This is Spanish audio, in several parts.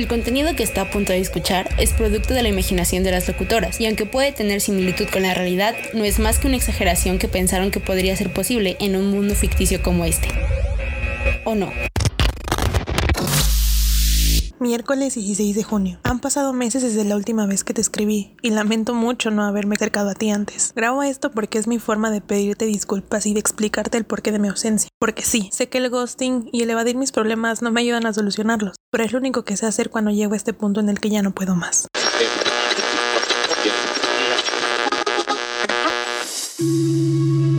El contenido que está a punto de escuchar es producto de la imaginación de las locutoras, y aunque puede tener similitud con la realidad, no es más que una exageración que pensaron que podría ser posible en un mundo ficticio como este. ¿O no? Miércoles 16 de junio. Han pasado meses desde la última vez que te escribí y lamento mucho no haberme acercado a ti antes. Grabo esto porque es mi forma de pedirte disculpas y de explicarte el porqué de mi ausencia. Porque sí, sé que el ghosting y el evadir mis problemas no me ayudan a solucionarlos, pero es lo único que sé hacer cuando llego a este punto en el que ya no puedo más.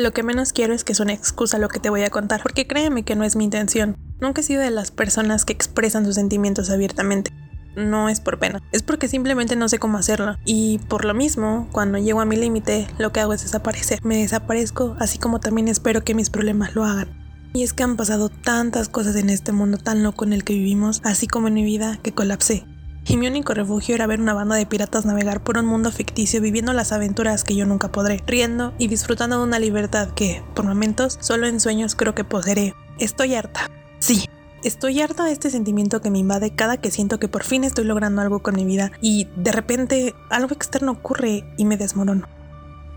Lo que menos quiero es que es una excusa lo que te voy a contar, porque créeme que no es mi intención. Nunca he sido de las personas que expresan sus sentimientos abiertamente. No es por pena, es porque simplemente no sé cómo hacerlo. Y por lo mismo, cuando llego a mi límite, lo que hago es desaparecer. Me desaparezco, así como también espero que mis problemas lo hagan. Y es que han pasado tantas cosas en este mundo tan loco en el que vivimos, así como en mi vida, que colapsé y mi único refugio era ver una banda de piratas navegar por un mundo ficticio viviendo las aventuras que yo nunca podré, riendo y disfrutando de una libertad que, por momentos, solo en sueños creo que poseeré. Estoy harta. Sí, Estoy harta de este sentimiento que me invade cada que siento que por fin estoy logrando algo con mi vida y de repente algo externo ocurre y me desmorono.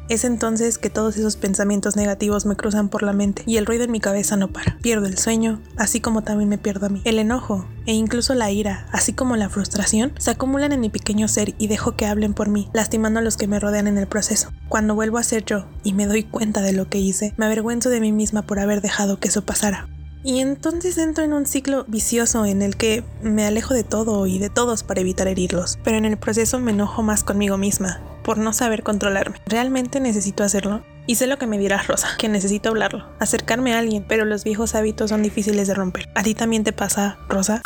Es entonces que todos esos pensamientos negativos me cruzan por la mente y el ruido en mi cabeza no para. Pierdo el sueño, así como también me pierdo a mí. El enojo e incluso la ira, así como la frustración, se acumulan en mi pequeño ser y dejo que hablen por mí, lastimando a los que me rodean en el proceso. Cuando vuelvo a ser yo y me doy cuenta de lo que hice, me avergüenzo de mí misma por haber dejado que eso pasara. Y entonces entro en un ciclo vicioso en el que me alejo de todo y de todos para evitar herirlos, pero en el proceso me enojo más conmigo misma, por no saber controlarme. ¿Realmente necesito hacerlo? Y sé lo que me dirás, Rosa, que necesito hablarlo, acercarme a alguien, pero los viejos hábitos son difíciles de romper. ¿A ti también te pasa, Rosa?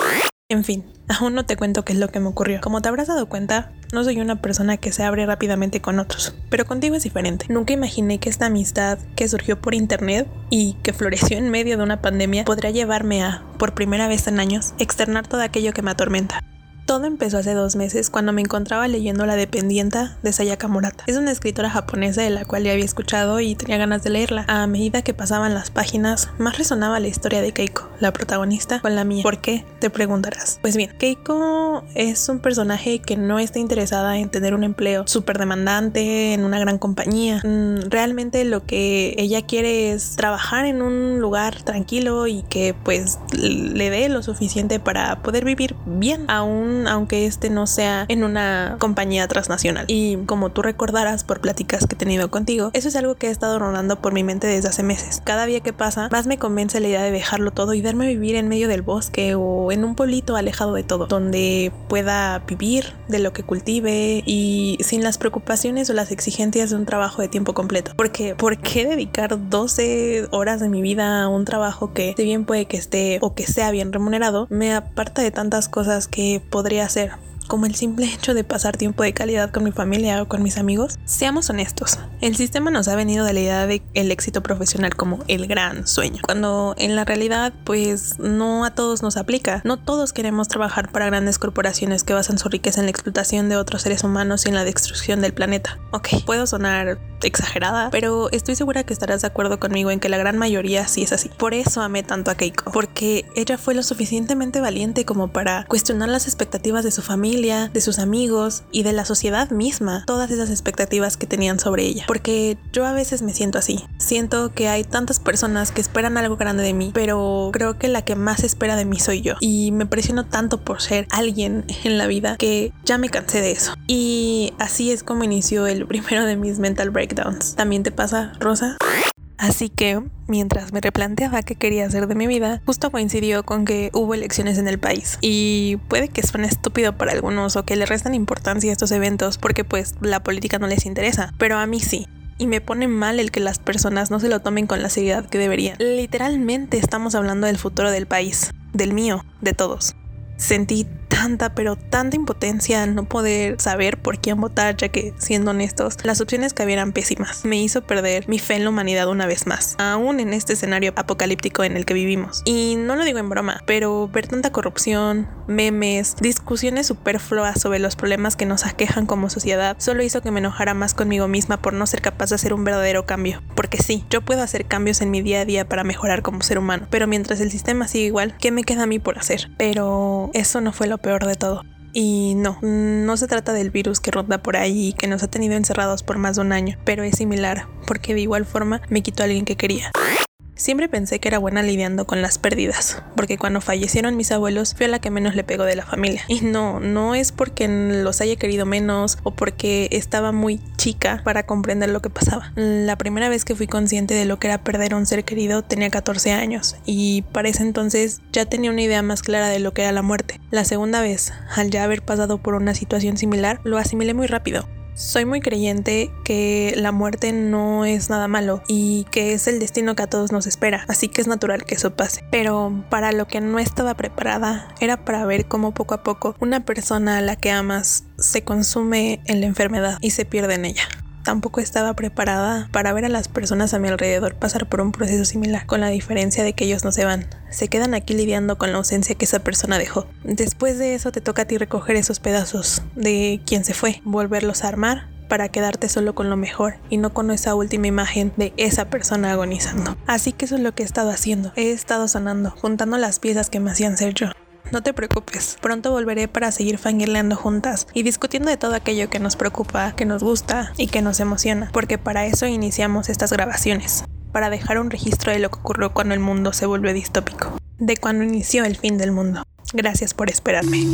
En fin, aún no te cuento qué es lo que me ocurrió. Como te habrás dado cuenta, no soy una persona que se abre rápidamente con otros, pero contigo es diferente. Nunca imaginé que esta amistad que surgió por internet y que floreció en medio de una pandemia podría llevarme a, por primera vez en años, externar todo aquello que me atormenta. Todo empezó hace dos meses cuando me encontraba leyendo La Dependienta de Sayaka Murata. Es una escritora japonesa de la cual ya había escuchado y tenía ganas de leerla. A medida que pasaban las páginas, más resonaba la historia de Keiko, la protagonista, con la mía. ¿Por qué? Te preguntarás. Pues bien, Keiko es un personaje que no está interesada en tener un empleo súper demandante en una gran compañía. Mm, realmente lo que ella quiere es trabajar en un lugar tranquilo y que pues le dé lo suficiente para poder vivir bien aún aunque este no sea en una compañía transnacional. Y como tú recordarás por pláticas que he tenido contigo, eso es algo que he estado rondando por mi mente desde hace meses. Cada día que pasa, más me convence la idea de dejarlo todo y darme a vivir en medio del bosque o en un pueblito alejado de todo, donde pueda vivir de lo que cultive y sin las preocupaciones o las exigencias de un trabajo de tiempo completo. Porque, ¿por qué dedicar 12 horas de mi vida a un trabajo que, si bien puede que esté o que sea bien remunerado, me aparta de tantas cosas que podría hacer como el simple hecho de pasar tiempo de calidad con mi familia o con mis amigos, seamos honestos, el sistema nos ha venido de la idea de el éxito profesional como el gran sueño, cuando en la realidad pues no a todos nos aplica, no todos queremos trabajar para grandes corporaciones que basan su riqueza en la explotación de otros seres humanos y en la destrucción del planeta. Ok, puedo sonar exagerada, pero estoy segura que estarás de acuerdo conmigo en que la gran mayoría sí es así. Por eso amé tanto a Keiko, porque ella fue lo suficientemente valiente como para cuestionar las expectativas de su familia, de sus amigos y de la sociedad misma, todas esas expectativas que tenían sobre ella. Porque yo a veces me siento así. Siento que hay tantas personas que esperan algo grande de mí, pero creo que la que más espera de mí soy yo. Y me presiono tanto por ser alguien en la vida que ya me cansé de eso. Y así es como inició el primero de mis mental breakdowns. ¿También te pasa, Rosa? Así que, mientras me replanteaba qué quería hacer de mi vida, justo coincidió con que hubo elecciones en el país. Y puede que suene estúpido para algunos o que le restan importancia a estos eventos porque pues la política no les interesa, pero a mí sí. Y me pone mal el que las personas no se lo tomen con la seriedad que deberían. Literalmente estamos hablando del futuro del país, del mío, de todos. Sentí tanta, pero tanta impotencia no poder saber por quién votar, ya que, siendo honestos, las opciones que había eran pésimas. Me hizo perder mi fe en la humanidad una vez más, aún en este escenario apocalíptico en el que vivimos. Y no lo digo en broma, pero ver tanta corrupción, memes, discusiones superfluas sobre los problemas que nos aquejan como sociedad, solo hizo que me enojara más conmigo misma por no ser capaz de hacer un verdadero cambio. Porque sí, yo puedo hacer cambios en mi día a día para mejorar como ser humano, pero mientras el sistema sigue igual, ¿qué me queda a mí por hacer? Pero eso no fue lo peor de todo. Y no, no se trata del virus que ronda por ahí y que nos ha tenido encerrados por más de un año, pero es similar, porque de igual forma me quitó a alguien que quería. Siempre pensé que era buena lidiando con las pérdidas, porque cuando fallecieron mis abuelos fui a la que menos le pegó de la familia. Y no, no es porque los haya querido menos o porque estaba muy chica para comprender lo que pasaba. La primera vez que fui consciente de lo que era perder a un ser querido tenía 14 años y para ese entonces ya tenía una idea más clara de lo que era la muerte. La segunda vez, al ya haber pasado por una situación similar, lo asimilé muy rápido. Soy muy creyente que la muerte no es nada malo y que es el destino que a todos nos espera, así que es natural que eso pase. Pero para lo que no estaba preparada era para ver cómo poco a poco una persona a la que amas se consume en la enfermedad y se pierde en ella tampoco estaba preparada para ver a las personas a mi alrededor pasar por un proceso similar, con la diferencia de que ellos no se van, se quedan aquí lidiando con la ausencia que esa persona dejó. Después de eso te toca a ti recoger esos pedazos de quien se fue, volverlos a armar para quedarte solo con lo mejor y no con esa última imagen de esa persona agonizando. Así que eso es lo que he estado haciendo. He estado sonando, juntando las piezas que me hacían ser yo. No te preocupes, pronto volveré para seguir fangirleando juntas y discutiendo de todo aquello que nos preocupa, que nos gusta y que nos emociona, porque para eso iniciamos estas grabaciones, para dejar un registro de lo que ocurrió cuando el mundo se volvió distópico, de cuando inició el fin del mundo. Gracias por esperarme.